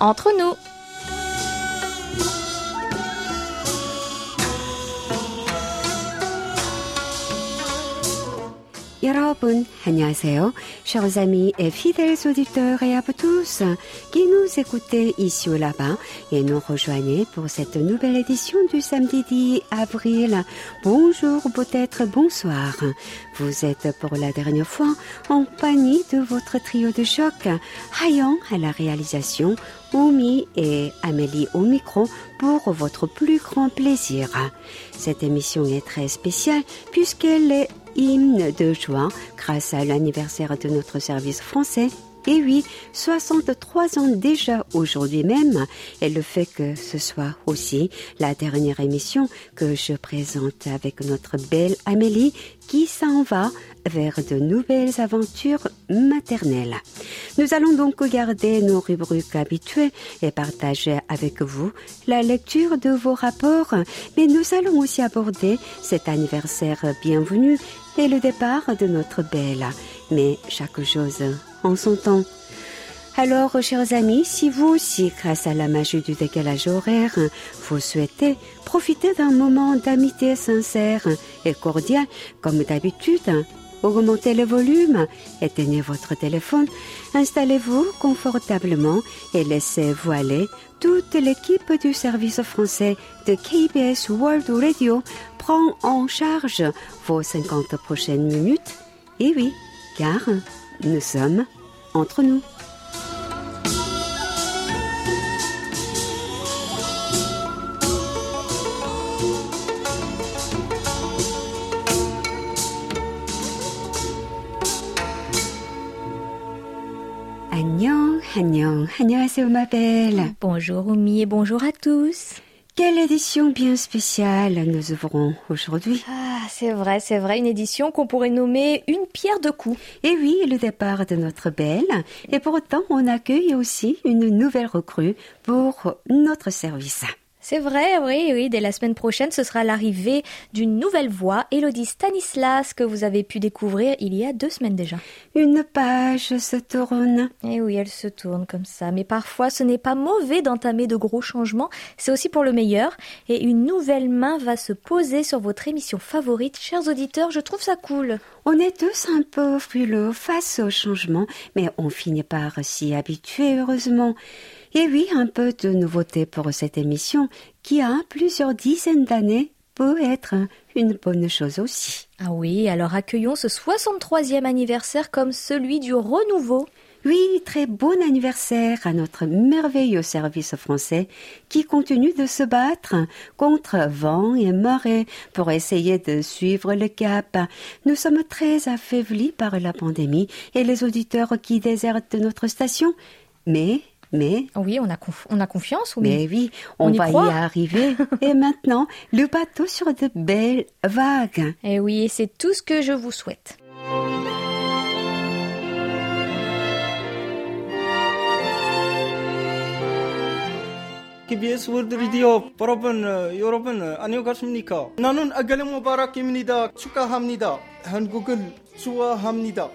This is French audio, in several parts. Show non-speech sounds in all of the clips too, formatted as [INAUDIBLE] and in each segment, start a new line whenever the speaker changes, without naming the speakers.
entre nous.
여러분, 안녕하세요. Chers amis et fidèles auditeurs et à vous tous qui nous écoutez ici ou là-bas et nous rejoignez pour cette nouvelle édition du samedi 10 avril. Bonjour, peut-être bonsoir. Vous êtes pour la dernière fois en compagnie de votre trio de choc, Hayan à la réalisation, Oumi et Amélie au micro pour votre plus grand plaisir. Cette émission est très spéciale puisqu'elle est hymne de joie grâce à l'anniversaire de notre service français. Et oui, 63 ans déjà aujourd'hui même, et le fait que ce soit aussi la dernière émission que je présente avec notre belle Amélie qui s'en va vers de nouvelles aventures maternelles. Nous allons donc garder nos rubriques habituées et partager avec vous la lecture de vos rapports, mais nous allons aussi aborder cet anniversaire bienvenu et le départ de notre belle. Mais chaque chose en son temps. Alors, chers amis, si vous aussi, grâce à la magie du décalage horaire, vous souhaitez profiter d'un moment d'amitié sincère et cordial, comme d'habitude, augmentez le volume, éteignez votre téléphone, installez-vous confortablement et laissez-vous aller. Toute l'équipe du service français de KBS World Radio prend en charge vos 50 prochaines minutes. Et oui, car nous sommes entre nous. Ma belle.
Bonjour Oumi et bonjour à tous.
Quelle édition bien spéciale nous ouvrons aujourd'hui?
Ah, c'est vrai, c'est vrai, une édition qu'on pourrait nommer une pierre de coups.
Et oui, le départ de notre belle. Et pour autant, on accueille aussi une nouvelle recrue pour notre service.
C'est vrai, oui, oui, dès la semaine prochaine, ce sera l'arrivée d'une nouvelle voix, Elodie Stanislas, que vous avez pu découvrir il y a deux semaines déjà.
Une page se tourne.
Et oui, elle se tourne comme ça. Mais parfois, ce n'est pas mauvais d'entamer de gros changements. C'est aussi pour le meilleur. Et une nouvelle main va se poser sur votre émission favorite. Chers auditeurs, je trouve ça cool.
On est tous un peu frileux face au changement, mais on finit par s'y habituer, heureusement. Et oui, un peu de nouveauté pour cette émission qui a plusieurs dizaines d'années peut être une bonne chose aussi.
Ah oui, alors accueillons ce 63e anniversaire comme celui du renouveau.
Oui, très bon anniversaire à notre merveilleux service français qui continue de se battre contre vent et marée pour essayer de suivre le cap. Nous sommes très affaiblis par la pandémie et les auditeurs qui désertent notre station. Mais mais
oui, on a, on a confiance. Oui.
Mais oui, on, va y, arriver. [LAUGHS] et maintenant, le bateau sur de belles vagues.
Et oui, c'est tout ce que je vous souhaite.
KBS 월드 리디오 여러분 여러분 안녕하십니까? 나는 아갈레 무바락입니다. 축하합니다. 한국을 좋아합니다.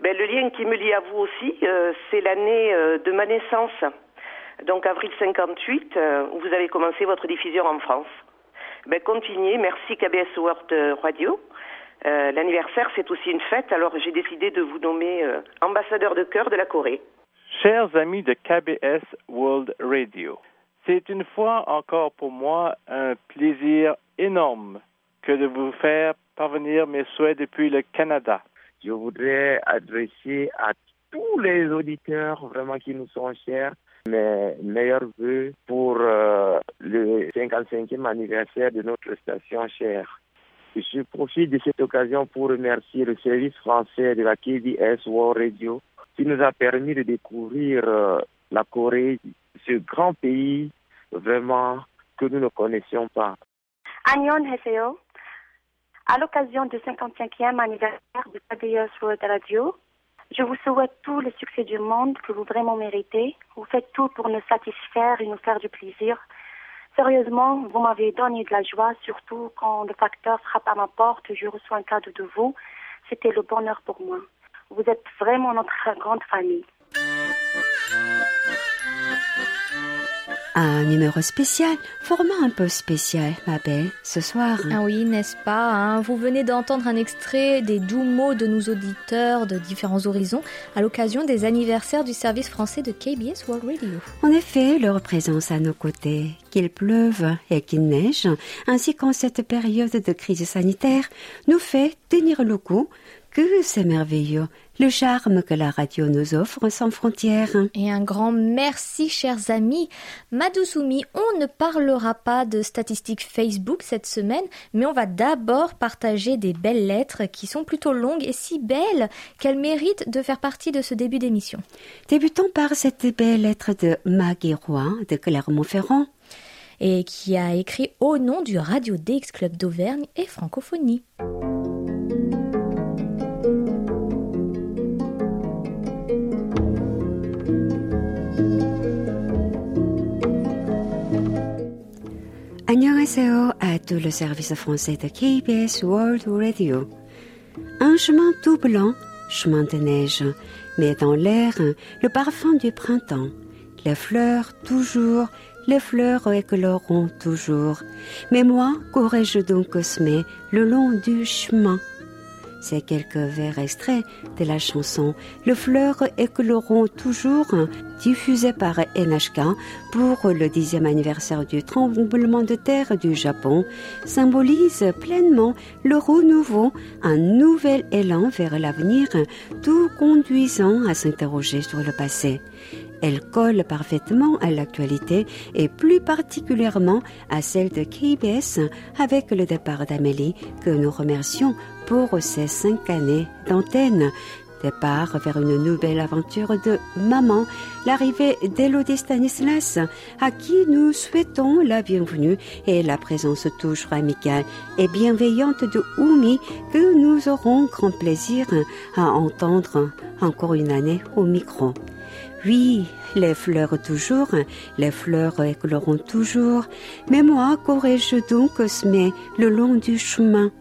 Ben, le lien qui me lie à vous aussi, euh, c'est l'année euh, de ma naissance. Donc avril 58, euh, où vous avez commencé votre diffusion en France. Ben, continuez, merci KBS World Radio. L'anniversaire, c'est aussi une fête, alors j'ai décidé de vous nommer ambassadeur de cœur de la Corée.
Chers amis de KBS World Radio, c'est une fois encore pour moi un plaisir énorme que de vous faire parvenir mes souhaits depuis le Canada
je voudrais adresser à tous les auditeurs vraiment qui nous sont chers mes meilleurs voeux pour euh, le 55e anniversaire de notre station chère. Je profite de cette occasion pour remercier le service français de la KBS World Radio qui nous a permis de découvrir euh, la Corée, ce grand pays vraiment que nous ne connaissions pas.
안녕하세요. À l'occasion du 55e anniversaire de KBS World Radio, je vous souhaite tous les succès du monde que vous vraiment méritez. Vous faites tout pour nous satisfaire et nous faire du plaisir. Sérieusement, vous m'avez donné de la joie, surtout quand le facteur frappe à ma porte je reçois un cadeau de vous. C'était le bonheur pour moi. Vous êtes vraiment notre grande famille.
Un numéro spécial, format un peu spécial, ma belle, ce soir.
Ah oui, n'est-ce pas hein? Vous venez d'entendre un extrait des doux mots de nos auditeurs de différents horizons à l'occasion des anniversaires du service français de KBS World Radio.
En effet, leur présence à nos côtés, qu'il pleuve et qu'il neige, ainsi qu'en cette période de crise sanitaire, nous fait tenir le coup que c'est merveilleux, le charme que la radio nous offre sans frontières.
Et un grand merci, chers amis. Madousoumi, on ne parlera pas de statistiques Facebook cette semaine, mais on va d'abord partager des belles lettres qui sont plutôt longues et si belles qu'elles méritent de faire partie de ce début d'émission.
Débutons par cette belle lettre de Maggie Roy de Clermont-Ferrand.
Et qui a écrit au nom du Radio DX Club d'Auvergne et Francophonie.
안녕하세요 à tout le service français de KBS World Radio. Un chemin tout blanc, chemin de neige, mais dans l'air le parfum du printemps. Les fleurs toujours, les fleurs écloront toujours. Mais moi, qu'aurais-je donc semé le long du chemin Ces quelques vers extraits de la chanson Le fleur écloront toujours, diffusée par NHK pour le dixième anniversaire du tremblement de terre du Japon, symbolisent pleinement le renouveau, un nouvel élan vers l'avenir, tout conduisant à s'interroger sur le passé. Elle colle parfaitement à l'actualité et plus particulièrement à celle de KBS avec le départ d'Amélie que nous remercions pour ces cinq années d'antenne. Départ vers une nouvelle aventure de maman, l'arrivée d'Elodie Stanislas, à qui nous souhaitons la bienvenue et la présence toujours amicale et bienveillante de Oumi que nous aurons grand plaisir à entendre encore une année au micro. Oui, les fleurs toujours, les fleurs écloront toujours, mais moi, qu'aurais-je donc semé le long du chemin?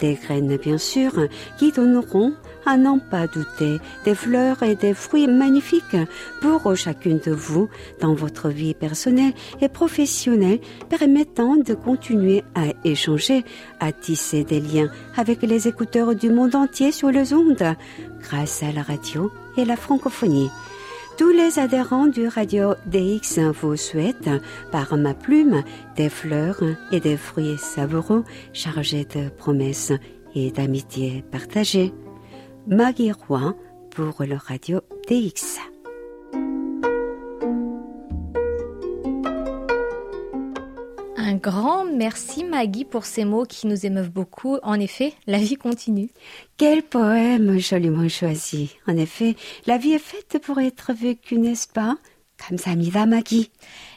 Des graines, bien sûr, qui donneront, à n'en pas douter, des fleurs et des fruits magnifiques pour chacune de vous dans votre vie personnelle et professionnelle, permettant de continuer à échanger, à tisser des liens avec les écouteurs du monde entier sur les ondes, grâce à la radio et la francophonie. Tous les adhérents du Radio DX vous souhaitent, par ma plume, des fleurs et des fruits savoureux chargés de promesses et d'amitié partagée. Maggie Roy pour le Radio DX.
grand merci Maggie pour ces mots qui nous émeuvent beaucoup. En effet, la vie continue.
Quel poème joliment choisi. En effet, la vie est faite pour être vécue, n'est-ce pas? Comme Kamsamida Maggie.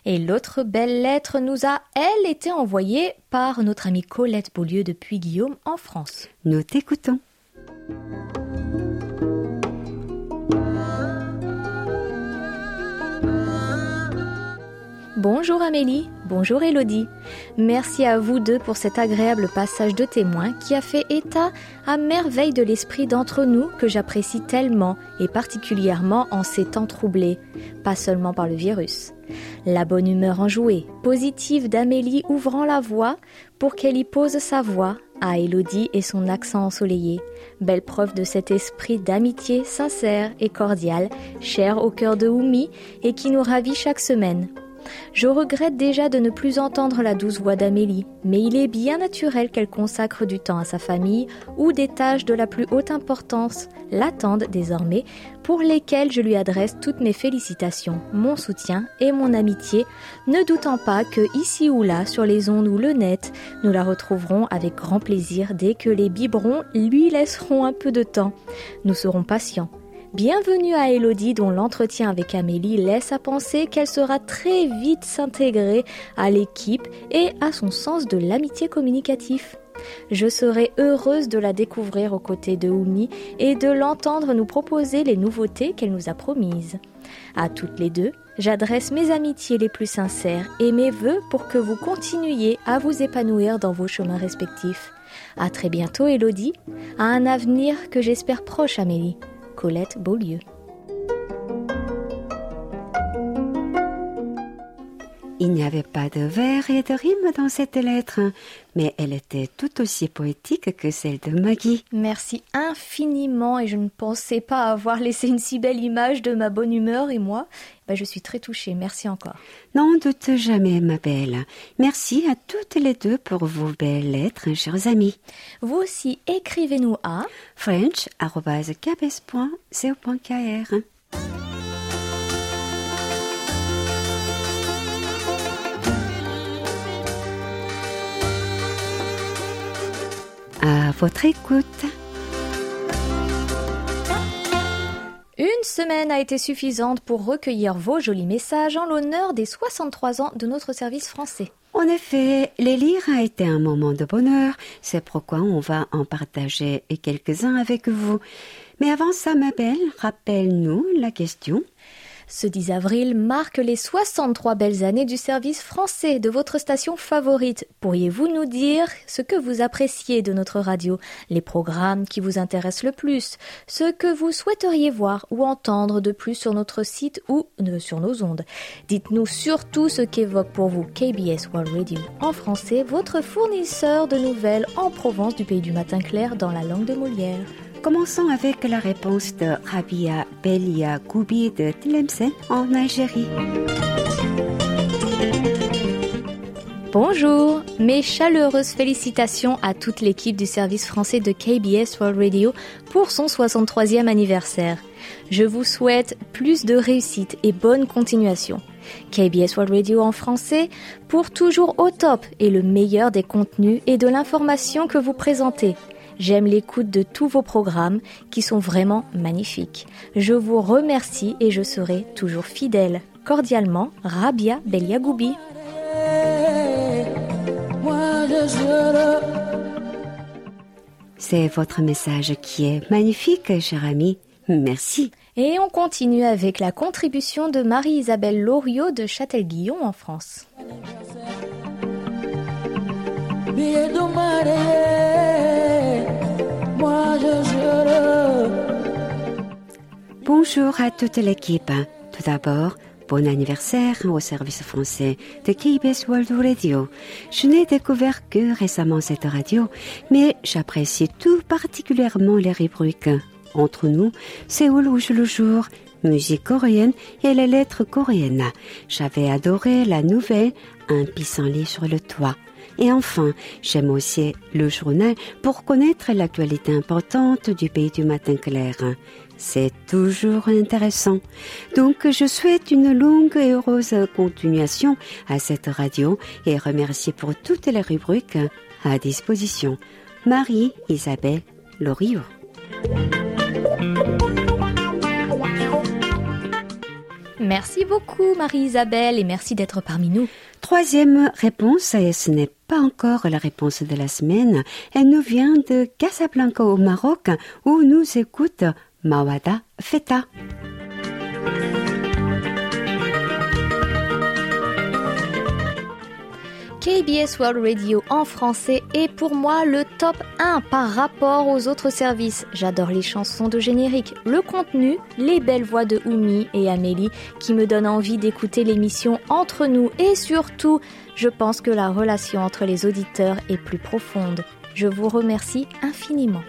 Et l'autre belle lettre nous a, elle, été envoyée par notre amie Colette Beaulieu depuis Guillaume en France.
Nous t'écoutons.
Bonjour Amélie, bonjour Elodie. Merci à vous deux pour cet agréable passage de témoin qui a fait état à merveille de l'esprit d'entre nous que j'apprécie tellement et particulièrement en ces temps troublés, pas seulement par le virus. La bonne humeur enjouée, positive d'Amélie ouvrant la voie pour qu'elle y pose sa voix à Elodie et son accent ensoleillé. Belle preuve de cet esprit d'amitié sincère et cordial, cher au cœur de Oumi et qui nous ravit chaque semaine. Je regrette déjà de ne plus entendre la douce voix d'Amélie, mais il est bien naturel qu'elle consacre du temps à sa famille ou des tâches de la plus haute importance l'attendent désormais, pour lesquelles je lui adresse toutes mes félicitations, mon soutien et mon amitié, ne doutant pas que ici ou là, sur les ondes ou le net, nous la retrouverons avec grand plaisir dès que les biberons lui laisseront un peu de temps. Nous serons patients. Bienvenue à Elodie dont l'entretien avec Amélie laisse à penser qu'elle sera très vite s'intégrer à l'équipe et à son sens de l'amitié communicatif. Je serai heureuse de la découvrir aux côtés de Oumi et de l'entendre nous proposer les nouveautés qu'elle nous a promises. À toutes les deux, j'adresse mes amitiés les plus sincères et mes vœux pour que vous continuiez à vous épanouir dans vos chemins respectifs. À très bientôt, Elodie, à un avenir que j'espère proche, Amélie. Colette Beaulieu.
Il n'y avait pas de vers et de rimes dans cette lettre, mais elle était tout aussi poétique que celle de Maggie.
Merci infiniment et je ne pensais pas avoir laissé une si belle image de ma bonne humeur et moi. Ben, je suis très touchée. Merci encore.
N'en doute jamais, ma belle. Merci à toutes les deux pour vos belles lettres, chers amis.
Vous aussi, écrivez-nous à
french.cabes.co.kr. À votre écoute.
Une semaine a été suffisante pour recueillir vos jolis messages en l'honneur des 63 ans de notre service français.
En effet, les lire a été un moment de bonheur, c'est pourquoi on va en partager quelques-uns avec vous. Mais avant ça, ma belle, rappelle-nous la question.
Ce 10 avril marque les 63 belles années du service français de votre station favorite. Pourriez-vous nous dire ce que vous appréciez de notre radio, les programmes qui vous intéressent le plus, ce que vous souhaiteriez voir ou entendre de plus sur notre site ou sur nos ondes? Dites-nous surtout ce qu'évoque pour vous KBS World Radio en français, votre fournisseur de nouvelles en Provence du pays du matin clair dans la langue de Molière.
Commençons avec la réponse de Rabia Belia Goubi de Tlemcen en Algérie.
Bonjour, mes chaleureuses félicitations à toute l'équipe du service français de KBS World Radio pour son 63e anniversaire. Je vous souhaite plus de réussite et bonne continuation. KBS World Radio en français pour toujours au top et le meilleur des contenus et de l'information que vous présentez. J'aime l'écoute de tous vos programmes qui sont vraiment magnifiques. Je vous remercie et je serai toujours fidèle. Cordialement, Rabia Beliagoubi.
C'est votre message qui est magnifique, cher ami. Merci.
Et on continue avec la contribution de Marie-Isabelle Loriot de Châtel-Guillon en France.
Bonjour à toute l'équipe. Tout d'abord, bon anniversaire au service français de KBS World Radio. Je n'ai découvert que récemment cette radio, mais j'apprécie tout particulièrement les rubriques. Entre nous, Séoul où le jour, musique coréenne et les lettres coréennes. J'avais adoré la nouvelle Un pissenlit sur le toit. Et enfin, j'aime aussi le journal pour connaître l'actualité importante du pays du matin clair. C'est toujours intéressant. Donc, je souhaite une longue et heureuse continuation à cette radio et remercie pour toutes les rubriques à disposition. Marie-Isabelle Loriot.
Merci beaucoup Marie-Isabelle et merci d'être parmi nous.
Troisième réponse, et ce n'est pas encore la réponse de la semaine, elle nous vient de Casablanca au Maroc où nous écoute Mawada Feta.
KBS World Radio en français est pour moi le top 1 par rapport aux autres services. J'adore les chansons de générique, le contenu, les belles voix de Oumi et Amélie qui me donnent envie d'écouter l'émission entre nous et surtout, je pense que la relation entre les auditeurs est plus profonde. Je vous remercie infiniment.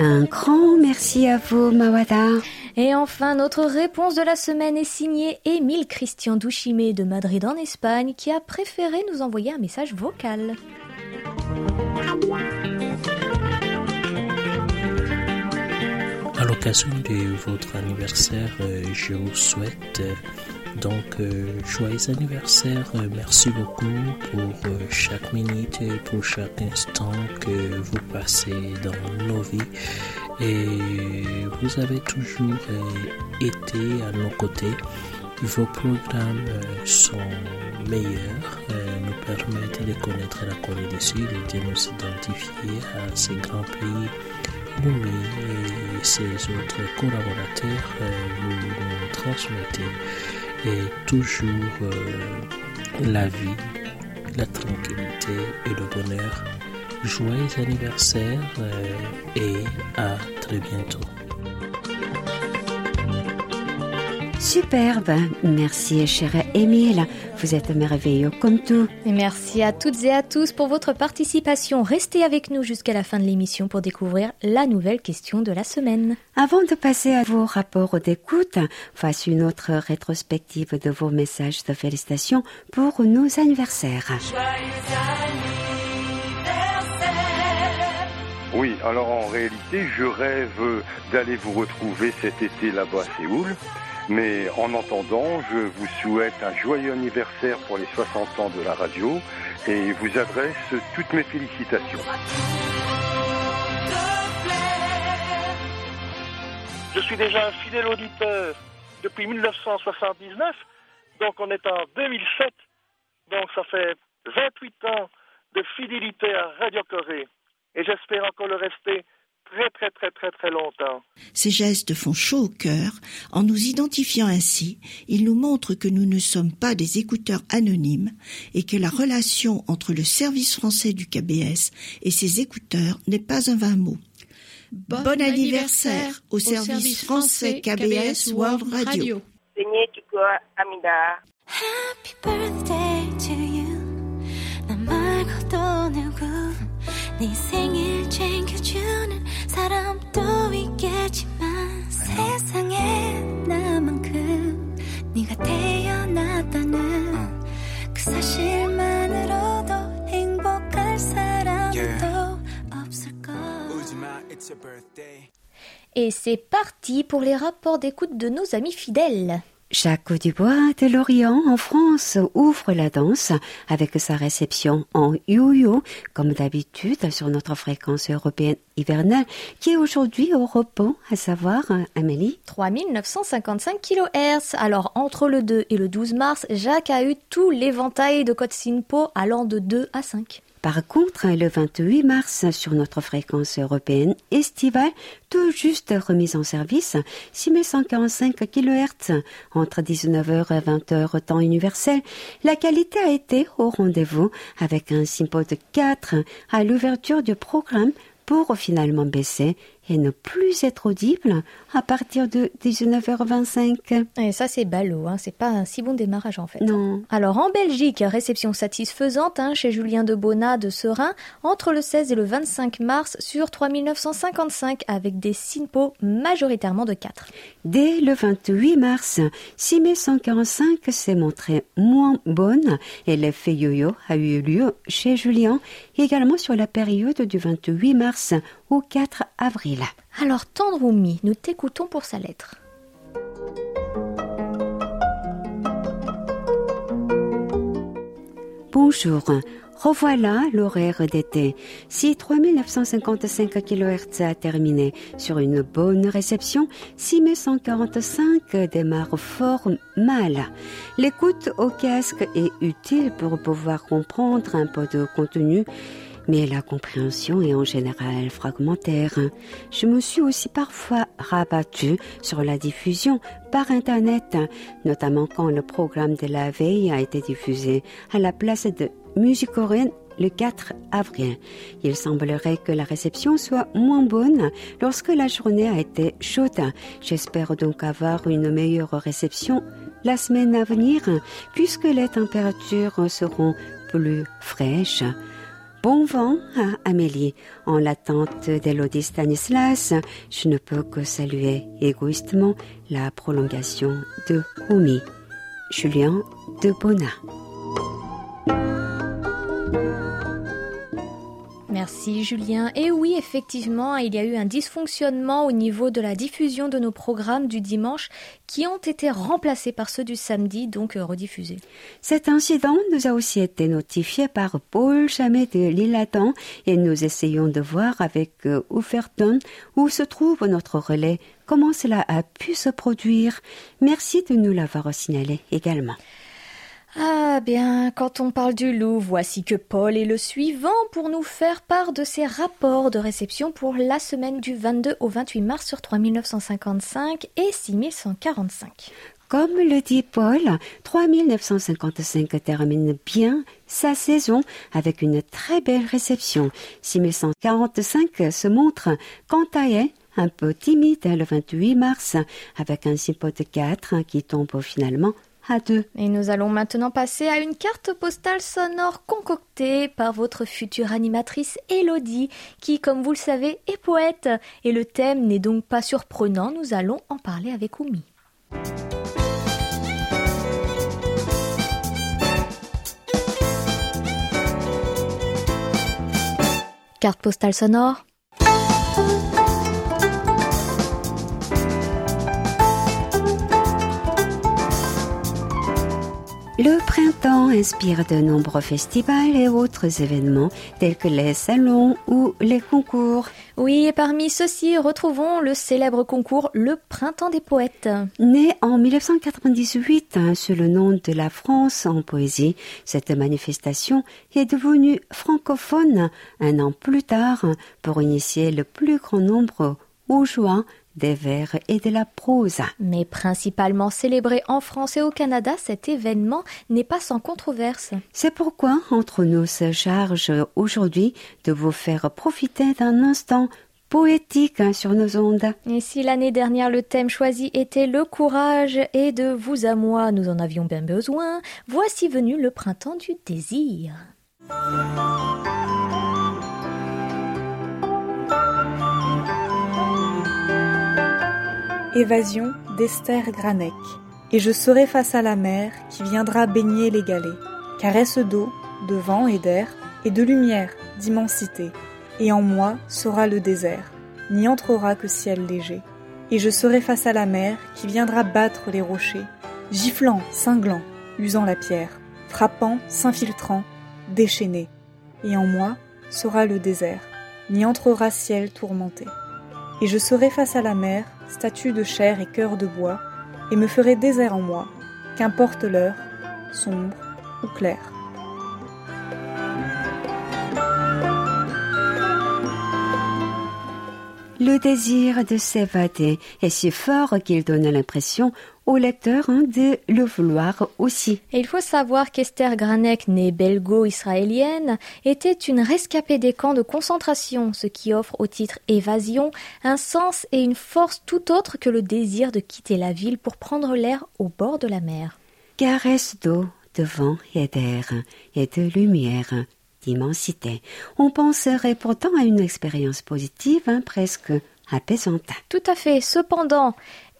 Un grand merci à vous, Mawada.
Et enfin, notre réponse de la semaine est signée Émile Christian Douchimé de Madrid en Espagne qui a préféré nous envoyer un message vocal.
À l'occasion de votre anniversaire, euh, je vous souhaite euh, donc euh, joyeux anniversaire. Merci beaucoup pour chaque minute pour chaque instant que vous passez dans nos vies. Et vous avez toujours été à nos côtés. Vos programmes sont meilleurs, nous permettent de connaître la Corée du Sud et de nous identifier à ces grands pays et ses autres collaborateurs vous nous transmettez et toujours la vie, la tranquillité et le bonheur. Joyeux anniversaire et à très bientôt.
Superbe. Merci, cher Émile. Vous êtes merveilleux comme tout.
Et merci à toutes et à tous pour votre participation. Restez avec nous jusqu'à la fin de l'émission pour découvrir la nouvelle question de la semaine.
Avant de passer à vos rapports d'écoute, voici une autre rétrospective de vos messages de félicitations pour nos anniversaires.
Oui, alors en réalité, je rêve d'aller vous retrouver cet été là-bas à Séoul. Mais en attendant, je vous souhaite un joyeux anniversaire pour les 60 ans de la radio et vous adresse toutes mes félicitations.
Je suis déjà un fidèle auditeur depuis 1979, donc on est en 2007, donc ça fait 28 ans de fidélité à Radio Corée et j'espère encore le rester très très très très très longtemps.
Ces gestes font chaud au cœur. En nous identifiant ainsi, ils nous montrent que nous ne sommes pas des écouteurs anonymes et que la relation entre le service français du KBS et ses écouteurs n'est pas un vain mot. Bon, bon anniversaire au, au service, service français KBS, KBS World Radio.
Happy birthday to you. 난 말고도 누구 네 생일 챙겨주는 사람도 있겠지만 세상에 나만큼 네가 태어났다는 그 사실만으로도 행복할 사람도 없을까
Et c'est parti pour les rapports d'écoute de nos amis fidèles.
Jacques Dubois de Lorient en France ouvre la danse avec sa réception en yo-yo, comme d'habitude sur notre fréquence européenne hivernale, qui est aujourd'hui au repos, à savoir, Amélie?
3955 kHz. Alors, entre le 2 et le 12 mars, Jacques a eu tout l'éventail de code SINPO allant de 2 à 5.
Par contre, le 28 mars, sur notre fréquence européenne estivale, tout juste remise en service, 6145 kHz, entre 19h et 20h temps universel, la qualité a été au rendez-vous avec un simpo de 4 à l'ouverture du programme pour finalement baisser et ne plus être audible à partir de 19h25.
Et ça, c'est ballot, hein. c'est pas un si bon démarrage en fait.
Non.
Alors en Belgique, réception satisfaisante hein, chez Julien de Bonnat de Serein entre le 16 et le 25 mars sur 3955 avec des SINPO majoritairement de 4.
Dès le 28 mars, 6145 s'est montré moins bonne et l'effet yo-yo a eu lieu chez Julien également sur la période du 28 mars au 4 avril.
Alors Tendroumi, nous t'écoutons pour sa lettre.
Bonjour. Revoilà l'horaire d'été. Si 3955 kHz a terminé sur une bonne réception, 6145 démarre fort mal. L'écoute au casque est utile pour pouvoir comprendre un peu de contenu mais la compréhension est en général fragmentaire. Je me suis aussi parfois rabattue sur la diffusion par Internet, notamment quand le programme de la veille a été diffusé à la place de musique coréenne le 4 avril. Il semblerait que la réception soit moins bonne lorsque la journée a été chaude. J'espère donc avoir une meilleure réception la semaine à venir puisque les températures seront plus fraîches. Bon vent à Amélie. En l'attente d'Elodie Stanislas, je ne peux que saluer égoïstement la prolongation de Oumi. Julien de Bonnat.
Merci Julien. Et oui, effectivement, il y a eu un dysfonctionnement au niveau de la diffusion de nos programmes du dimanche qui ont été remplacés par ceux du samedi, donc rediffusés.
Cet incident nous a aussi été notifié par Paul Chamet de l'Île-Adam et nous essayons de voir avec Ouferton où se trouve notre relais, comment cela a pu se produire. Merci de nous l'avoir signalé également.
Ah bien, quand on parle du loup, voici que Paul est le suivant pour nous faire part de ses rapports de réception pour la semaine du 22 au 28 mars sur 3955 et 6145.
Comme le dit Paul, 3955 termine bien sa saison avec une très belle réception. 6145 se montre quant à elle un peu timide le 28 mars avec un de 4 qui tombe finalement à 2.
Et nous allons maintenant passer à une carte postale sonore concoctée par votre future animatrice Elodie, qui, comme vous le savez, est poète. Et le thème n'est donc pas surprenant, nous allons en parler avec Oumi. Carte postale sonore.
Le printemps inspire de nombreux festivals et autres événements tels que les salons ou les concours.
Oui, et parmi ceux-ci, retrouvons le célèbre concours Le Printemps des Poètes.
Né en 1998 hein, sous le nom de la France en poésie, cette manifestation est devenue francophone un an plus tard pour initier le plus grand nombre aux joies des vers et de la prose.
Mais principalement célébré en France et au Canada, cet événement n'est pas sans controverse.
C'est pourquoi entre nous se charge aujourd'hui de vous faire profiter d'un instant poétique hein, sur nos ondes.
Et si l'année dernière le thème choisi était le courage et de vous à moi nous en avions bien besoin, voici venu le printemps du désir.
Évasion d'Esther Granec. Et je serai face à la mer qui viendra baigner les galets. Caresse d'eau, de vent et d'air, et de lumière, d'immensité. Et en moi sera le désert, n'y entrera que ciel léger. Et je serai face à la mer qui viendra battre les rochers, giflant, cinglant, usant la pierre, frappant, s'infiltrant, déchaîné. Et en moi sera le désert, n'y entrera ciel tourmenté. Et je serai face à la mer, statue de chair et cœur de bois, et me ferai désert en moi, qu'importe l'heure, sombre ou claire.
Le désir de s'évader est si fort qu'il donne l'impression au lecteur hein, de le vouloir aussi.
Et il faut savoir qu'Esther Granek, née belgo-israélienne, était une rescapée des camps de concentration, ce qui offre au titre Évasion un sens et une force tout autre que le désir de quitter la ville pour prendre l'air au bord de la mer.
Caresse d'eau, de vent et d'air, et de lumière, d'immensité. On penserait pourtant à une expérience positive, hein, presque apaisante.
Tout à fait. Cependant,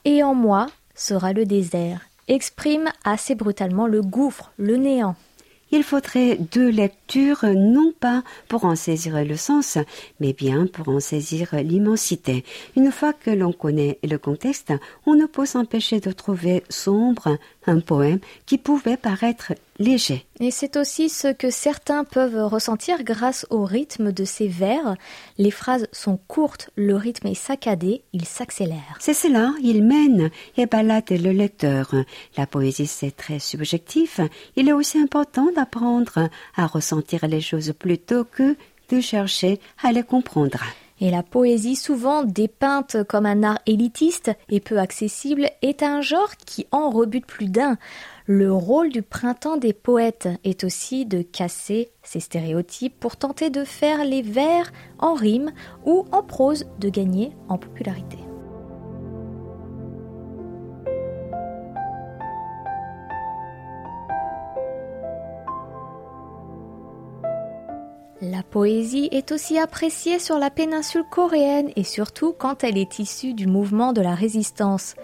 et en moi sera le désert, exprime assez brutalement le gouffre, le néant.
Il faudrait deux lectures, non pas pour en saisir le sens, mais bien pour en saisir l'immensité. Une fois que l'on connaît le contexte, on ne peut s'empêcher de trouver sombre un poème qui pouvait paraître léger.
Et c'est aussi ce que certains peuvent ressentir grâce au rythme de ces vers. Les phrases sont courtes, le rythme est saccadé, il s'accélère.
C'est cela, il mène et balade le lecteur. La poésie, c'est très subjectif. Il est aussi important d'apprendre à ressentir les choses plutôt que de chercher à les comprendre.
Et la poésie, souvent dépeinte comme un art élitiste et peu accessible, est un genre qui en rebute plus d'un. Le rôle du printemps des poètes est aussi de casser ces stéréotypes pour tenter de faire les vers en rime ou en prose de gagner en popularité. La poésie est aussi appréciée sur la péninsule coréenne et surtout quand elle est issue du mouvement de la résistance.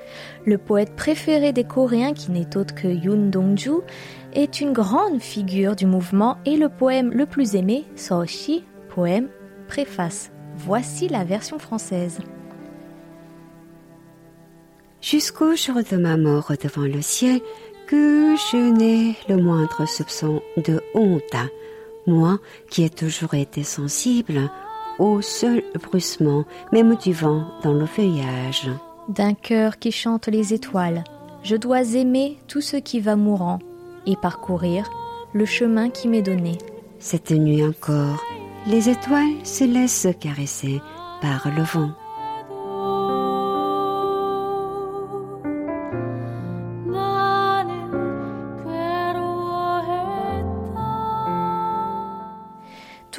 Le poète préféré des Coréens, qui n'est autre que Yoon Dong-ju, est une grande figure du mouvement et le poème le plus aimé, Soshi, poème préface. Voici la version française.
Jusqu'au jour de ma mort devant le ciel, que je n'ai le moindre soupçon de honte moi qui ai toujours été sensible au seul bruissement, même du vent dans le feuillage.
D'un cœur qui chante les étoiles, je dois aimer tout ce qui va mourant et parcourir le chemin qui m'est donné.
Cette nuit encore, les étoiles se laissent caresser par le vent.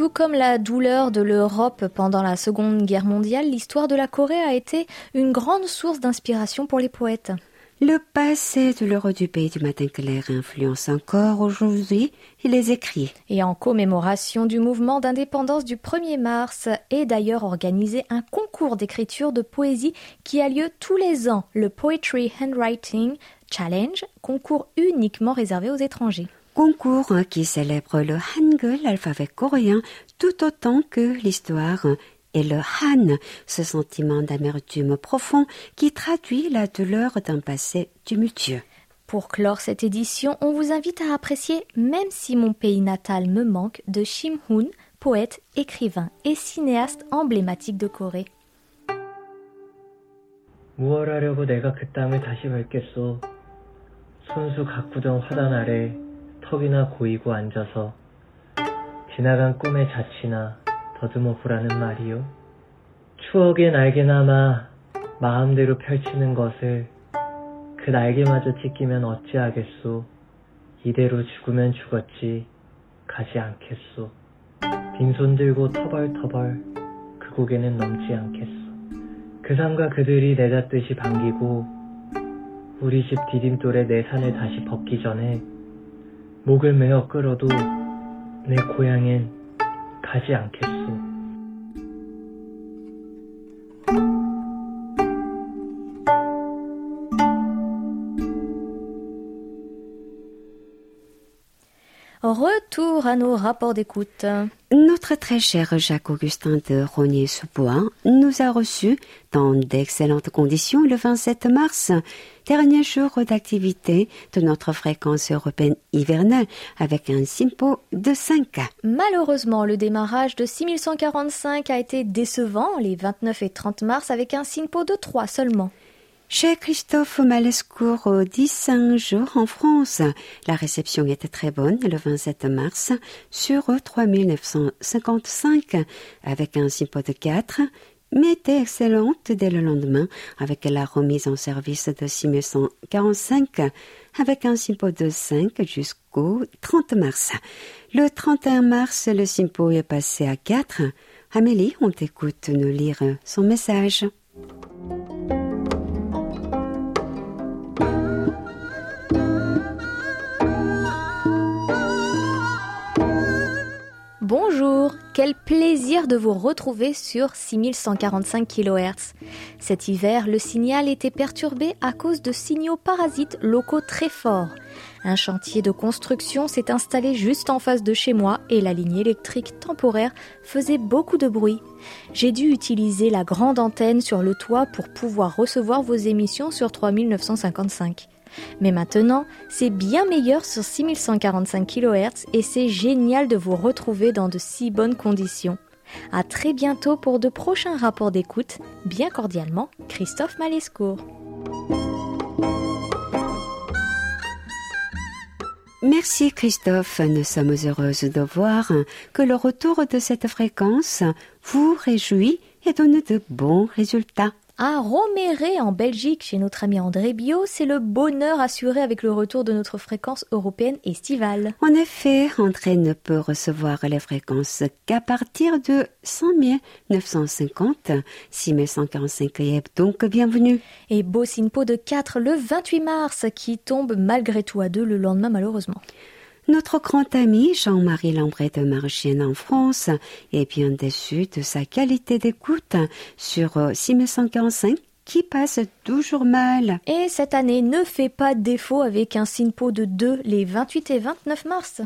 Tout comme la douleur de l'Europe pendant la Seconde Guerre mondiale, l'histoire de la Corée a été une grande source d'inspiration pour les poètes.
Le passé de l'heure du pays du matin clair influence encore aujourd'hui les écrits.
Et en commémoration du mouvement d'indépendance du 1er mars est d'ailleurs organisé un concours d'écriture de poésie qui a lieu tous les ans, le Poetry Handwriting Challenge, concours uniquement réservé aux étrangers
Concours hein, qui célèbre le Hangul, l'alphabet coréen, tout autant que l'histoire et le Han, ce sentiment d'amertume profond qui traduit la douleur d'un passé tumultueux.
Pour clore cette édition, on vous invite à apprécier Même si mon pays natal me manque de Shim Hoon, poète, écrivain et cinéaste emblématique de Corée.
무얼 하려고 내가 그 땅을 다시 밟겠소. 손수 가꾸던 화단 아래 턱이나 고이고 앉아서 지나간 꿈의 자치나 더듬어 보라는 말이요. 추억의 날개나마 마음대로 펼치는 것을 그 날개마저 찢기면 어찌하겠소. 이대로 죽으면 죽었지 가지 않겠소. 빈손 들고 터벌터벌 그 고개는 넘지 않겠소. 그 삶과 그들이 내닫듯이 반기고 우리 집 디딤돌에 내 산을 다시 벗기 전에 목을 메어 끌어도 내 고향엔 가지 않겠소.
Retour à nos rapports d'écoute.
Notre très cher Jacques-Augustin de Rognier-sous-Bois nous a reçus dans d'excellentes conditions le 27 mars, dernier jour d'activité de notre fréquence européenne hivernale avec un simpo de 5.
Malheureusement, le démarrage de 6145 a été décevant les 29 et 30 mars avec un simpo de 3 seulement.
Chez Christophe Malescourt, au 10 jours en France, la réception était très bonne le 27 mars sur 3955 avec un simpo de 4, mais était excellente dès le lendemain avec la remise en service de 6145 avec un simpo de 5 jusqu'au 30 mars. Le 31 mars, le simpo est passé à 4. Amélie, on t'écoute nous lire son message.
Bonjour, quel plaisir de vous retrouver sur 6145 kHz. Cet hiver, le signal était perturbé à cause de signaux parasites locaux très forts. Un chantier de construction s'est installé juste en face de chez moi et la ligne électrique temporaire faisait beaucoup de bruit. J'ai dû utiliser la grande antenne sur le toit pour pouvoir recevoir vos émissions sur 3955. Mais maintenant, c'est bien meilleur sur 6145 kHz et c'est génial de vous retrouver dans de si bonnes conditions. À très bientôt pour de prochains rapports d'écoute. Bien cordialement, Christophe Malescourt.
Merci Christophe, nous sommes heureuses de voir que le retour de cette fréquence vous réjouit et donne de bons résultats.
À Roméré, en Belgique, chez notre ami André Bio, c'est le bonheur assuré avec le retour de notre fréquence européenne estivale.
En effet, André ne peut recevoir les fréquences qu'à partir de 100 950, 6145 est donc bienvenue.
Et beau Sinpo de 4 le 28 mars, qui tombe malgré tout à deux le lendemain malheureusement.
Notre grand ami Jean-Marie Lambret de Marchienne en France est bien déçu de sa qualité d'écoute sur 6145 qui passe toujours mal.
Et cette année ne fait pas défaut avec un SINPO de 2 les 28 et 29 mars.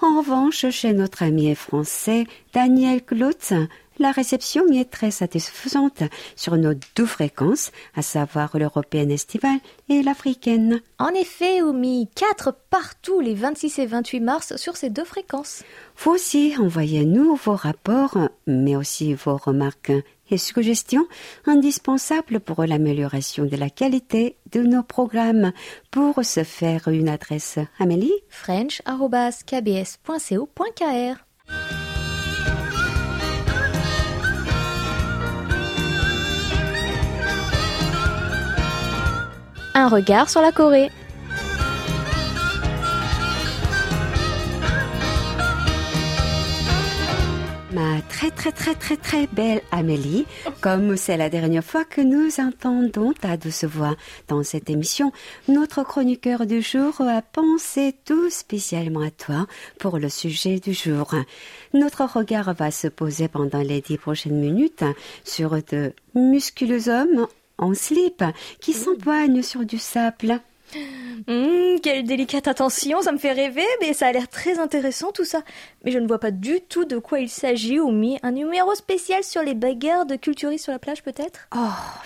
En revanche, chez notre ami français Daniel Klotz, la réception est très satisfaisante sur nos deux fréquences, à savoir l'européenne estivale et l'africaine.
En effet, Oumi, 4 partout les 26 et 28 mars sur ces deux fréquences.
Vous aussi, envoyez-nous vos rapports, mais aussi vos remarques et suggestions indispensables pour l'amélioration de la qualité de nos programmes. Pour se faire une adresse, Amélie
french.kbs.co.kr Un regard sur la Corée.
Ah, très très très très très belle Amélie. Comme c'est la dernière fois que nous entendons ta douce voix dans cette émission, notre chroniqueur du jour a pensé tout spécialement à toi pour le sujet du jour. Notre regard va se poser pendant les dix prochaines minutes sur de musculeux hommes en slip qui s'empoignent sur du sable.
Hum, quelle délicate attention, ça me fait rêver, mais ça a l'air très intéressant tout ça. Mais je ne vois pas du tout de quoi il s'agit, Oumi. Un numéro spécial sur les bagarres de culturistes sur la plage peut-être?
Oh,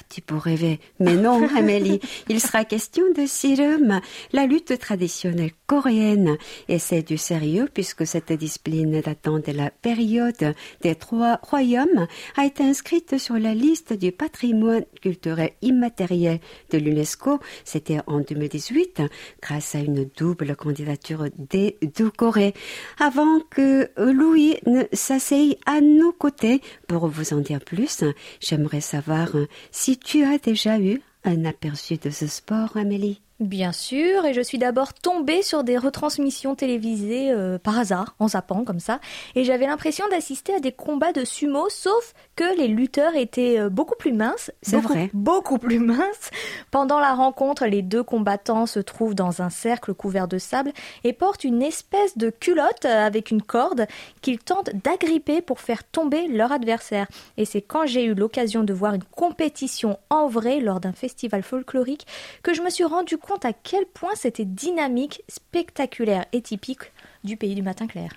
tu peux rêver. Mais non, [LAUGHS] Amélie, il sera question de Sirum, la lutte traditionnelle coréenne. Et c'est du sérieux puisque cette discipline datant de la période des trois royaumes a été inscrite sur la liste du patrimoine culturel immatériel de l'UNESCO. C'était en 2018 grâce à une double candidature des deux Corées. Avant que Louis ne s'asseye à nos côtés pour vous en dire plus, j'aimerais savoir si tu as déjà eu un aperçu de ce sport, Amélie.
Bien sûr, et je suis d'abord tombée sur des retransmissions télévisées euh, par hasard, en zappant comme ça, et j'avais l'impression d'assister à des combats de sumo, sauf que les lutteurs étaient euh, beaucoup plus minces.
C'est vrai.
Beaucoup plus minces. Pendant la rencontre, les deux combattants se trouvent dans un cercle couvert de sable et portent une espèce de culotte euh, avec une corde qu'ils tentent d'agripper pour faire tomber leur adversaire. Et c'est quand j'ai eu l'occasion de voir une compétition en vrai lors d'un festival folklorique que je me suis rendu compte à quel point c'était dynamique, spectaculaire et typique du pays du matin clair.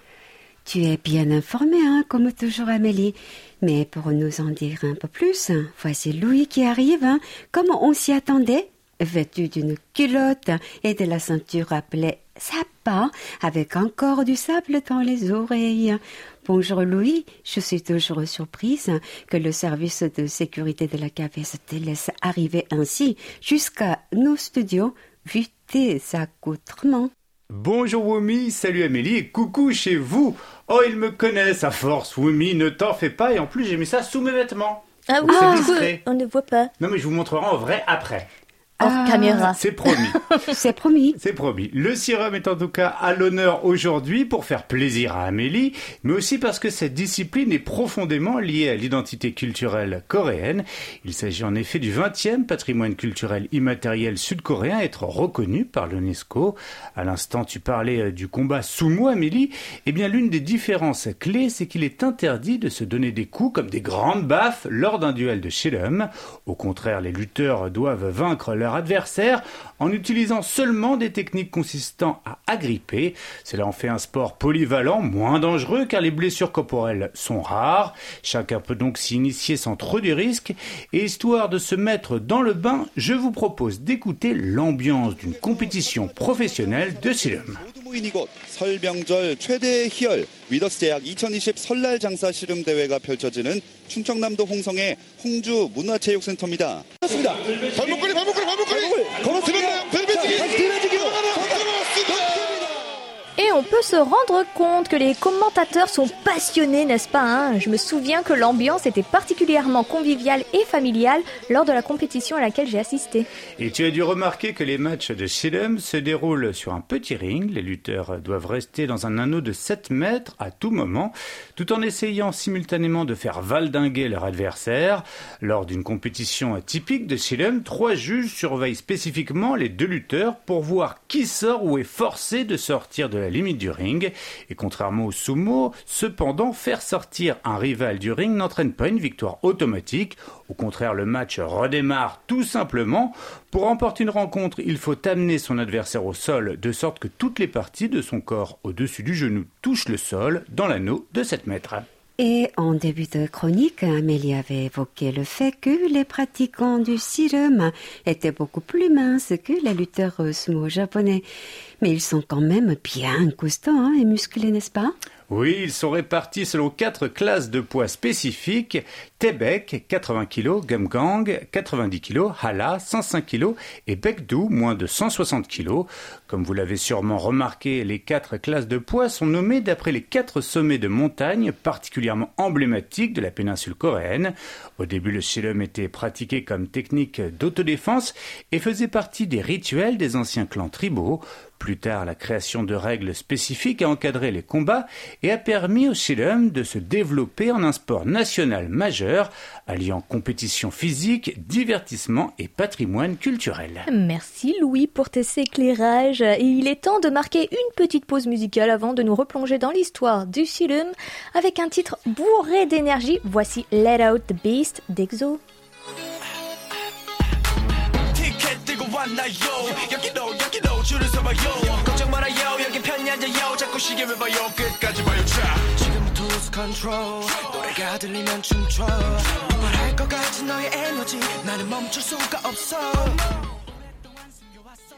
Tu es bien informée, hein, comme toujours, Amélie. Mais pour nous en dire un peu plus, voici Louis qui arrive, hein, comme on s'y attendait, vêtu d'une culotte et de la ceinture appelée sapin, avec encore du sable dans les oreilles. Bonjour Louis, je suis toujours surprise que le service de sécurité de la KBS te laisse arriver ainsi jusqu'à nos studios, vu tes accoutrements.
Bonjour Wumi, salut Amélie et coucou chez vous. Oh, ils me connaissent à force, Wumi, ne t'en fais pas et en plus j'ai mis ça sous mes vêtements.
Ah
oui, c'est discret.
on ne voit pas.
Non mais je vous montrerai en vrai après.
Hors caméra.
C'est promis. [LAUGHS]
C'est promis.
C'est promis. Le sérum est en tout cas à l'honneur aujourd'hui pour faire plaisir à Amélie, mais aussi parce que cette discipline est profondément liée à l'identité culturelle coréenne. Il s'agit en effet du 20e patrimoine culturel immatériel sud-coréen à être reconnu par l'UNESCO. À l'instant, tu parlais euh, du combat sumo, Amélie. Eh bien, l'une des différences clés, c'est qu'il est interdit de se donner des coups comme des grandes baffes lors d'un duel de Shillum. Au contraire, les lutteurs doivent vaincre leur adversaire en utilisant seulement des techniques consistant à agripper. Cela en fait un sport polyvalent, moins dangereux car les blessures corporelles sont rares. Chacun peut donc s'y initier sans trop de risques. Et histoire de se mettre dans le bain, je vous propose d'écouter l'ambiance d'une compétition professionnelle de
모인 이곳 설명절 최대의 희열 위더스 제약 2020 설날 장사 씨름 대회가 펼쳐지는 충청남도 홍성의 홍주 문화체육센터입니다. 그렇습니다. 발목걸이 발목걸이 발목걸이 걸었습니다. 벨벳이
Et on peut se rendre compte que les commentateurs sont passionnés, n'est-ce pas hein? Je me souviens que l'ambiance était particulièrement conviviale et familiale lors de la compétition à laquelle j'ai assisté.
Et tu as dû remarquer que les matchs de Shillum se déroulent sur un petit ring. Les lutteurs doivent rester dans un anneau de 7 mètres à tout moment, tout en essayant simultanément de faire valdinguer leur adversaire. Lors d'une compétition typique de Shillum, trois juges surveillent spécifiquement les deux lutteurs pour voir qui sort ou est forcé de sortir de la du ring. Et contrairement au sumo, cependant, faire sortir un rival du ring n'entraîne pas une victoire automatique. Au contraire, le match redémarre tout simplement. Pour remporter une rencontre, il faut amener son adversaire au sol de sorte que toutes les parties de son corps au-dessus du genou touchent le sol dans l'anneau de 7 mètres.
Et en début de chronique, Amélie avait évoqué le fait que les pratiquants du sirum étaient beaucoup plus minces que les lutteurs sumo japonais. Mais ils sont quand même bien costauds hein, et musclés, n'est-ce pas?
Oui, ils sont répartis selon quatre classes de poids spécifiques. Tebek, 80 kg, Gumgang, 90 kg, Hala, 105 kg et Bekdu, moins de 160 kg. Comme vous l'avez sûrement remarqué, les quatre classes de poids sont nommées d'après les quatre sommets de montagne particulièrement emblématiques de la péninsule coréenne. Au début, le Shillum était pratiqué comme technique d'autodéfense et faisait partie des rituels des anciens clans tribaux. Plus tard, la création de règles spécifiques a encadré les combats et a permis au Silum de se développer en un sport national majeur, alliant compétition physique, divertissement et patrimoine culturel.
Merci Louis pour tes éclairages. Et il est temps de marquer une petite pause musicale avant de nous replonger dans l'histoire du Silum avec un titre bourré d'énergie. Voici Let Out the Beast d'Exo.
티켓 들고 왔나요 여기로 여기로 줄을 서봐요 걱정 말아요 여기 편히 앉아요 자꾸 시계 왜 봐요 끝까지 봐요 자 지금부터 lose control 노래가 들리면 춤춰 말할 것 같은 너의 에너지 나는 멈출 수가 없어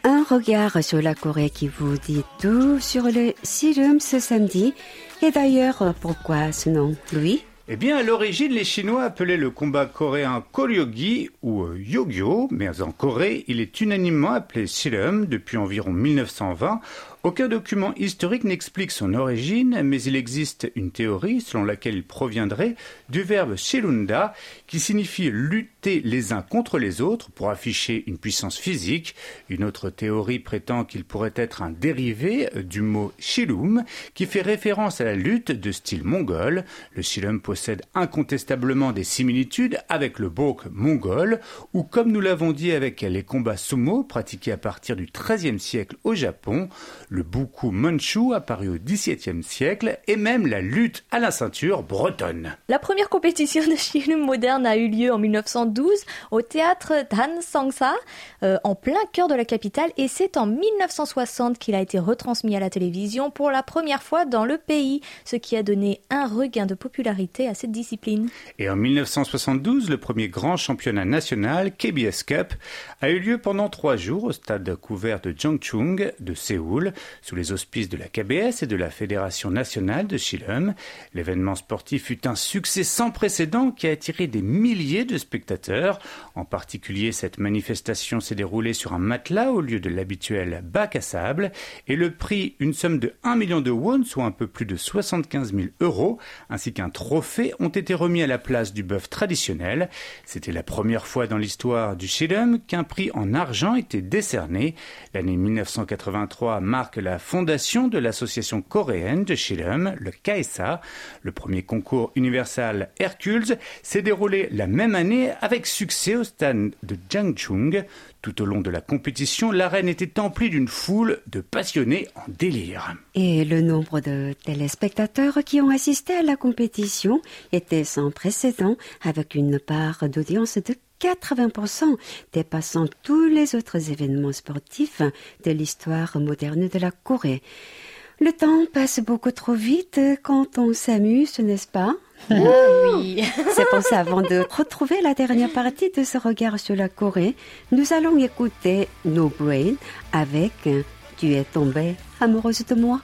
Un regard sur la Corée qui vous dit tout sur le Sirum ce samedi. Et d'ailleurs, pourquoi ce nom, Louis
Eh bien, à l'origine, les Chinois appelaient le combat coréen Koryogi ou euh, Yogyo, mais en Corée, il est unanimement appelé Silum depuis environ 1920. Aucun document historique n'explique son origine, mais il existe une théorie selon laquelle il proviendrait du verbe shilunda, qui signifie lutter les uns contre les autres pour afficher une puissance physique. Une autre théorie prétend qu'il pourrait être un dérivé euh, du mot shilum, qui fait référence à la lutte de style mongol. Le shilum possède incontestablement des similitudes avec le bok mongol, ou comme nous l'avons dit avec les combats sumo pratiqués à partir du XIIIe siècle au Japon, le buku manchu apparu au XVIIe siècle, et même la lutte à la ceinture bretonne.
La première compétition de Shilum moderne a eu lieu en 1912 au théâtre Dan Sangsa, euh, en plein cœur de la capitale, et c'est en 1960 qu'il a été retransmis à la télévision pour la première fois dans le pays, ce qui a donné un regain de popularité à cette discipline.
Et en 1972, le premier grand championnat national, KBS Cup, a eu lieu pendant trois jours au stade couvert de Jangchung de Séoul, sous les auspices de la KBS et de la Fédération nationale de Shilum. L'événement sportif fut un succès sans précédent qui a attiré des milliers de spectateurs. En particulier, cette manifestation s'est déroulée sur un matelas au lieu de l'habituel bac à sable et le prix, une somme de 1 million de won, soit un peu plus de 75 000 euros, ainsi qu'un trophée ont été remis à la place du bœuf traditionnel. C'était la première fois dans l'histoire du Shilum qu'un prix en argent était décerné. L'année 1983 marque la fondation de l'association coréenne de Shilum, le KSA. Le premier concours universal Hercules s'est déroulé la même année avec succès au stade de Jangchung. Tout au long de la compétition, l'arène était emplie d'une foule de passionnés en délire.
Et le nombre de téléspectateurs qui ont assisté à la compétition était sans précédent, avec une part d'audience de 80%, dépassant tous les autres événements sportifs de l'histoire moderne de la Corée. Le temps passe beaucoup trop vite quand on s'amuse, n'est-ce pas?
Oui. [LAUGHS]
C'est pour ça, avant de retrouver la dernière partie de ce regard sur la Corée, nous allons écouter No Brain avec Tu es tombée amoureuse de moi.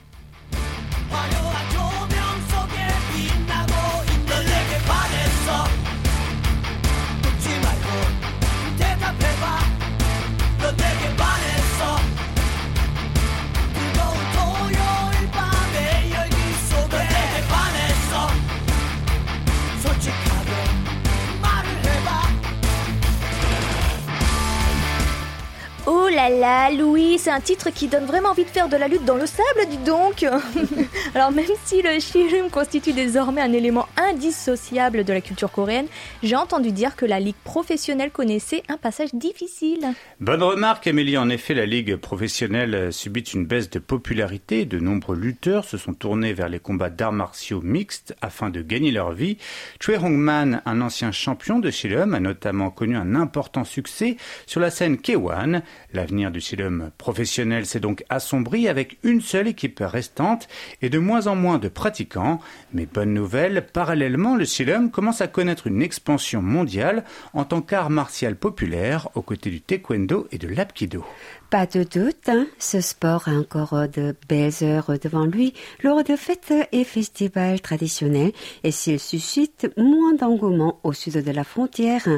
Là là, Louis, c'est un titre qui donne vraiment envie de faire de la lutte dans le sable, dis donc [LAUGHS] Alors même si le Shilum constitue désormais un élément indissociable de la culture coréenne, j'ai entendu dire que la ligue professionnelle connaissait un passage difficile.
Bonne remarque, Amélie. En effet, la ligue professionnelle subit une baisse de popularité. De nombreux lutteurs se sont tournés vers les combats d'arts martiaux mixtes afin de gagner leur vie. Choi Hong-man, un ancien champion de Shilum, a notamment connu un important succès sur la scène K1. L'avenir du Shilum professionnel s'est donc assombri avec une seule équipe restante et de moins en moins de pratiquants. Mais bonne nouvelle, parallèlement, le Shilum commence à connaître une expansion mondiale en tant qu'art martial populaire aux côtés du taekwondo et de l'apkido.
Pas de doute, hein, ce sport a encore de belles heures devant lui lors de fêtes et festivals traditionnels et s'il suscite moins d'engouement au sud de la frontière,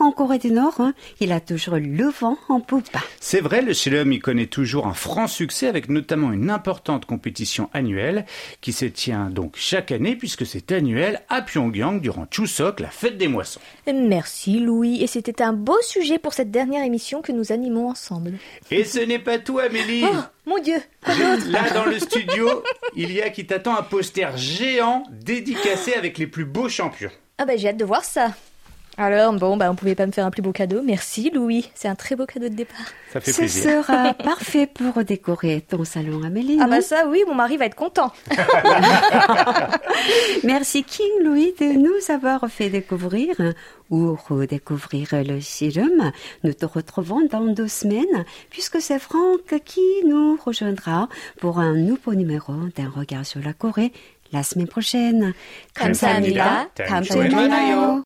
En Corée du Nord, hein, il a toujours le vent en poupe.
C'est vrai, le Shalom y connaît toujours un franc succès avec notamment une importante compétition annuelle qui se tient donc chaque année puisque c'est annuel à Pyongyang durant Chuseok, la fête des moissons.
Merci Louis, et c'était un beau sujet pour cette dernière émission que nous animons ensemble.
Et ce n'est pas tout, Amélie.
Oh, mon Dieu, quoi
Là, dans le studio, il y a qui t'attend un poster géant dédicacé avec les plus beaux champions.
Ah bah j'ai hâte de voir ça. Alors bon, bah on pouvait pas me faire un plus beau cadeau. Merci Louis, c'est un très beau cadeau de départ.
Ça fait
Ce
plaisir.
sera parfait [LAUGHS] pour décorer ton salon, Amélie.
Ah
non
bah ça oui, mon mari va être content. [LAUGHS]
Merci King Louis de nous avoir fait découvrir ou redécouvrir le sérum. Nous te retrouvons dans deux semaines puisque c'est Franck qui nous rejoindra pour un nouveau numéro d'un regard sur la Corée la semaine prochaine.
감사합니다.
다음 주에 만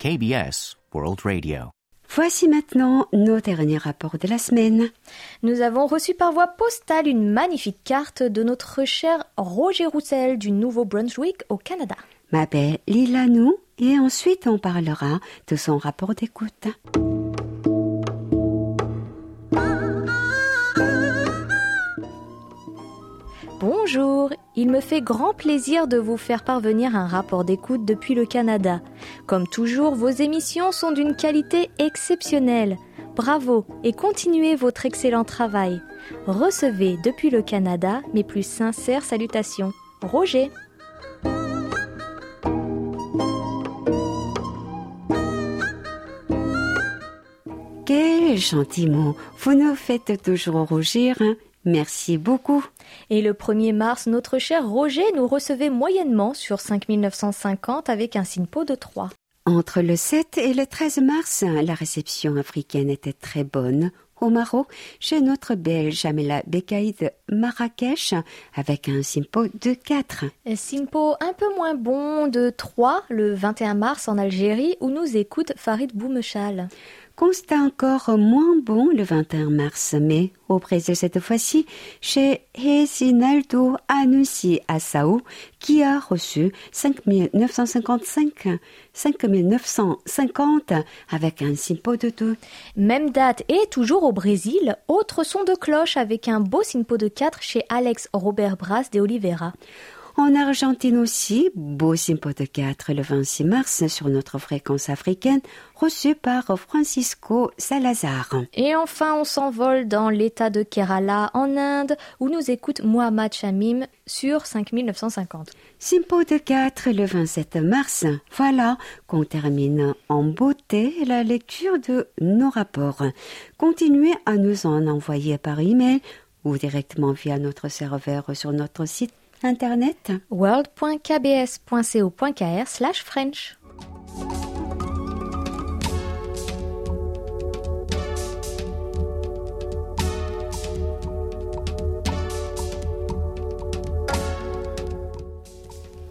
KBS World Radio.
Voici maintenant nos derniers rapports de la semaine.
Nous avons reçu par voie postale une magnifique carte de notre cher Roger Roussel du Nouveau-Brunswick au Canada.
Ma belle Lila nous et ensuite on parlera de son rapport d'écoute.
Bonjour, il me fait grand plaisir de vous faire parvenir un rapport d'écoute depuis le Canada. Comme toujours, vos émissions sont d'une qualité exceptionnelle. Bravo et continuez votre excellent travail. Recevez depuis le Canada mes plus sincères salutations. Roger.
Quel gentil mot. Vous nous faites toujours rougir. hein. Merci beaucoup.
Et le 1er mars, notre cher Roger nous recevait moyennement sur 5950 avec un SINPO de 3.
Entre le 7 et le 13 mars, la réception africaine était très bonne. Au Maroc, chez notre belle Jamela Bekaï de Marrakech, avec un simpo de 4.
SINPO un peu moins bon de 3 le 21 mars en Algérie où nous écoute Farid Boumechal.
Constat encore moins bon le 21 mars, mais au Brésil cette fois-ci, chez Resinaldo Anussi à Sao, qui a reçu 5955, 5950 avec un simpo de 2.
Même date et toujours au Brésil, autre son de cloche avec un beau SINPO de 4 chez Alex Robert Bras de Oliveira.
En Argentine aussi, beau simpo de 4 le 26 mars sur notre fréquence africaine, reçu par Francisco Salazar.
Et enfin, on s'envole dans l'état de Kerala en Inde où nous écoute Muhammad Shamim sur 5950.
Simpo de 4 le 27 mars. Voilà qu'on termine en beauté la lecture de nos rapports. Continuez à nous en envoyer par email ou directement via notre serveur sur notre site internet.
world.kbs.co.kr slash French.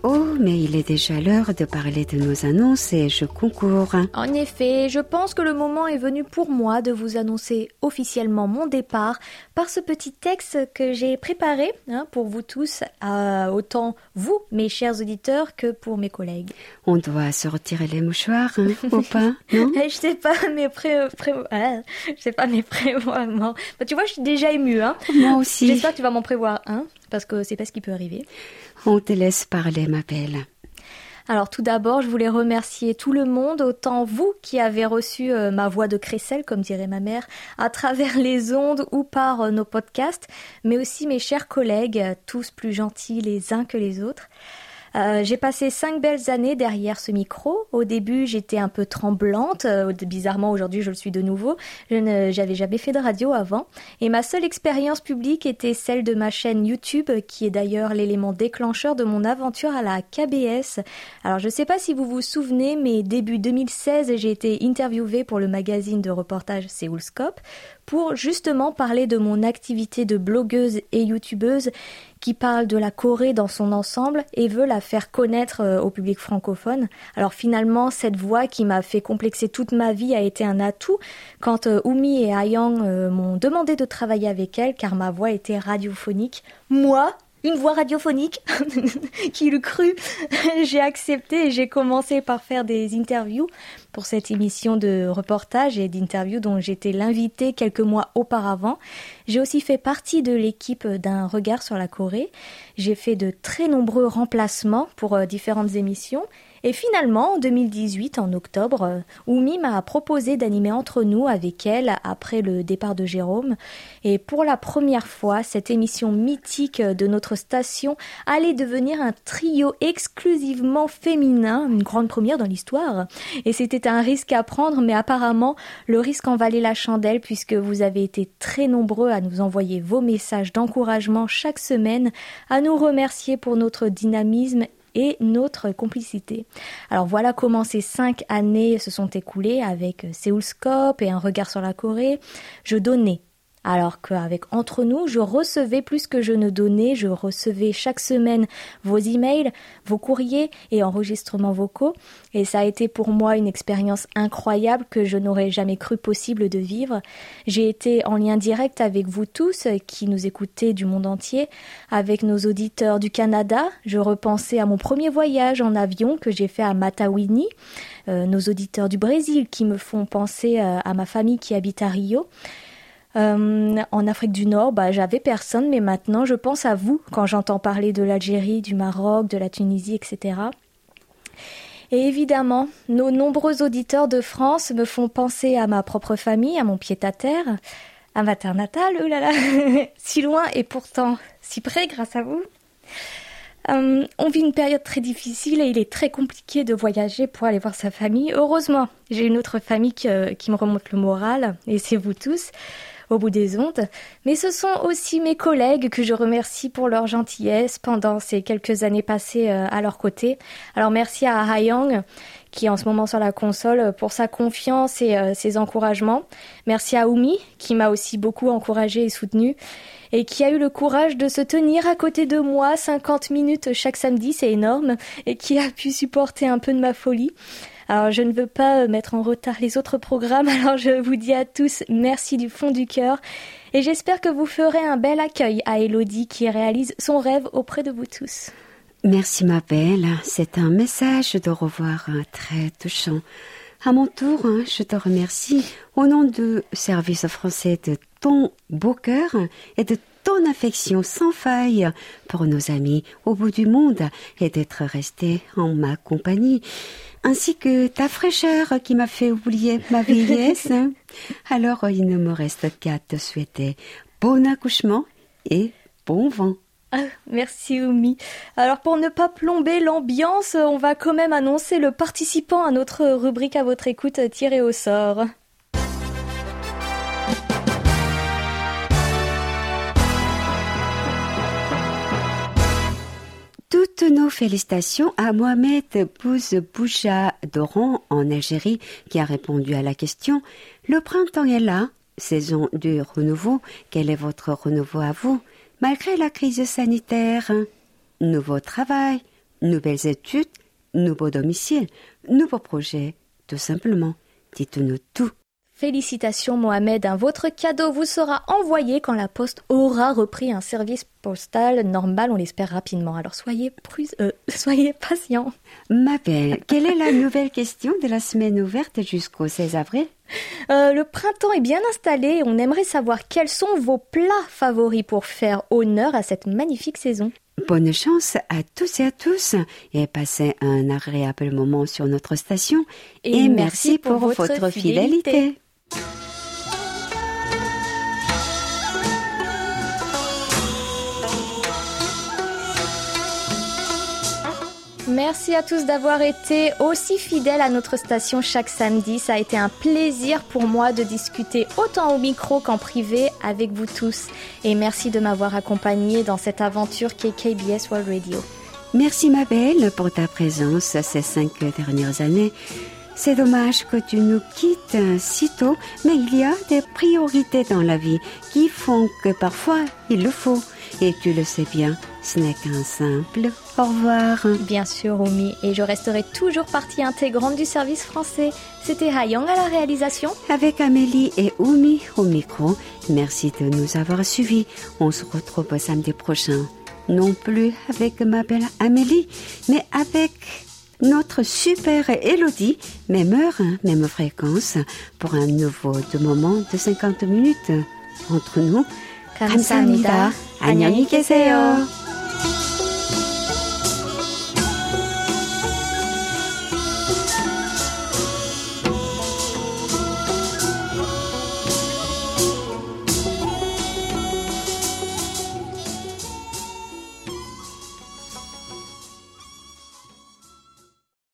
Oh, mais il est déjà l'heure de parler de nos annonces et je concours.
En effet, je pense que le moment est venu pour moi de vous annoncer officiellement mon départ par ce petit texte que j'ai préparé hein, pour vous tous, euh, autant vous, mes chers auditeurs, que pour mes collègues.
On doit sortir les mouchoirs, hein, ou pas, non [LAUGHS]
je sais pas mes pré, pré- ah, je sais pas mes prévoiements. Bah, tu vois, je suis déjà émue. Hein.
Moi aussi.
J'espère que tu vas m'en prévoir un, parce que c'est pas ce qui peut arriver.
On te laisse parler, ma belle.
Alors tout d'abord, je voulais remercier tout le monde, autant vous qui avez reçu euh, ma voix de crécelle, comme dirait ma mère, à travers les ondes ou par euh, nos podcasts, mais aussi mes chers collègues, tous plus gentils les uns que les autres. Euh, j'ai passé cinq belles années derrière ce micro. Au début, j'étais un peu tremblante. Euh, bizarrement, aujourd'hui, je le suis de nouveau. Je ne, j'avais jamais fait de radio avant. Et ma seule expérience publique était celle de ma chaîne YouTube, qui est d'ailleurs l'élément déclencheur de mon aventure à la KBS. Alors, je sais pas si vous vous souvenez, mais début 2016, j'ai été interviewée pour le magazine de reportage Séoulscope pour justement parler de mon activité de blogueuse et youtubeuse qui parle de la Corée dans son ensemble et veut la faire connaître euh, au public francophone. Alors finalement, cette voix qui m'a fait complexer toute ma vie a été un atout quand euh, Umi et Ayang euh, m'ont demandé de travailler avec elle car ma voix était radiophonique. Moi, une voix radiophonique [LAUGHS] qui l'eût cru. [LAUGHS] j'ai accepté et j'ai commencé par faire des interviews pour cette émission de reportage et d'interviews dont j'étais l'invité quelques mois auparavant. J'ai aussi fait partie de l'équipe d'un regard sur la Corée. J'ai fait de très nombreux remplacements pour euh, différentes émissions et finalement, en 2018, en octobre, euh, Oumi m'a proposé d'animer entre nous avec elle après le départ de Jérôme. Et pour la première fois, cette émission mythique de notre station allait devenir un trio exclusivement féminin, une grande première dans l'histoire. Et c'était un risque à prendre, mais apparemment, le risque en valait la chandelle puisque vous avez été très nombreux à nous envoyer vos messages d'encouragement chaque semaine, à nous remercier pour notre dynamisme notre complicité. Alors voilà comment ces cinq années se sont écoulées avec Seoul Scope et un regard sur la Corée. Je donnais alors qu'avec Entre nous, je recevais plus que je ne donnais, je recevais chaque semaine vos emails, vos courriers et enregistrements vocaux, et ça a été pour moi une expérience incroyable que je n'aurais jamais cru possible de vivre. J'ai été en lien direct avec vous tous qui nous écoutez du monde entier, avec nos auditeurs du Canada. Je repensais à mon premier voyage en avion que j'ai fait à Matawini, euh, nos auditeurs du Brésil qui me font penser euh, à ma famille qui habite à Rio. Euh, en Afrique du Nord, bah, j'avais personne, mais maintenant je pense à vous quand j'entends parler de l'Algérie, du Maroc, de la Tunisie, etc. Et évidemment, nos nombreux auditeurs de France me font penser à ma propre famille, à mon pied-à-terre, à ma terre natale, oh là là, [LAUGHS] si loin et pourtant si près grâce à vous. Euh, on vit une période très difficile et il est très compliqué de voyager pour aller voir sa famille. Heureusement, j'ai une autre famille qui, qui me remonte le moral, et c'est vous tous au bout des ondes, mais ce sont aussi mes collègues que je remercie pour leur gentillesse pendant ces quelques années passées euh, à leur côté. Alors merci à Hayang qui est en ce moment sur la console pour sa confiance et euh, ses encouragements. Merci à Oumi qui m'a aussi beaucoup encouragé et soutenu et qui a eu le courage de se tenir à côté de moi 50 minutes chaque samedi, c'est énorme, et qui a pu supporter un peu de ma folie. Alors je ne veux pas mettre en retard les autres programmes, [LAUGHS] alors je vous dis à tous merci du fond du cœur et j'espère que vous ferez un bel accueil à Elodie qui réalise son rêve auprès de vous tous.
Merci ma belle, c'est un message de revoir très touchant. À mon tour, hein, je te remercie au nom du service français de ton beau cœur et de ton affection sans faille pour nos amis au bout du monde et d'être resté en ma compagnie ainsi que ta fraîcheur qui m'a fait oublier ma vieillesse. [LAUGHS] Alors il ne me reste qu'à te souhaiter bon accouchement et bon vent.
Ah, merci Oumi. Alors pour ne pas plomber l'ambiance, on va quand même annoncer le participant à notre rubrique à votre écoute tiré au sort.
Toutes nos félicitations à Mohamed Bouz Boucha d'Oran en Algérie qui a répondu à la question Le printemps est là, saison du renouveau. Quel est votre renouveau à vous? Malgré la crise sanitaire, nouveau travail, nouvelles études, nouveau domicile, nouveaux projets, tout simplement. Dites-nous tout.
Félicitations Mohamed, votre cadeau vous sera envoyé quand la poste aura repris un service postal normal, on l'espère rapidement. Alors soyez, euh, [LAUGHS] soyez patient.
Ma belle, quelle est la nouvelle question de la semaine ouverte jusqu'au 16 avril?
Euh, Le printemps est bien installé on aimerait savoir quels sont vos plats favoris pour faire honneur à cette magnifique saison.
Bonne chance à tous et à tous et passez un agréable moment sur notre station et, merci, pour, votre, fidélité.
Merci à tous d'avoir été aussi fidèles à notre station chaque samedi. Ça a été un plaisir pour moi de discuter autant au micro qu'en privé avec vous tous. Et merci de m'avoir accompagné dans cette aventure qu'est KBS World Radio.
Merci ma belle pour ta présence ces cinq dernières années. C'est dommage que tu nous quittes si tôt, mais il y a des priorités dans la vie qui font que parfois il le faut. Et tu le sais bien, ce n'est qu'un simple au revoir.
Bien sûr, Oumi, et je resterai toujours partie intégrante du service français. C'était Hayong à la réalisation.
Avec Amélie et Oumi au micro, merci de nous avoir suivis. On se retrouve samedi prochain. Non plus avec ma belle Amélie, mais avec notre super Elodie, même heure, hein, même fréquence, pour un nouveau de moment de 50 minutes. Entre nous,
감사합니다.
안녕히 계세요.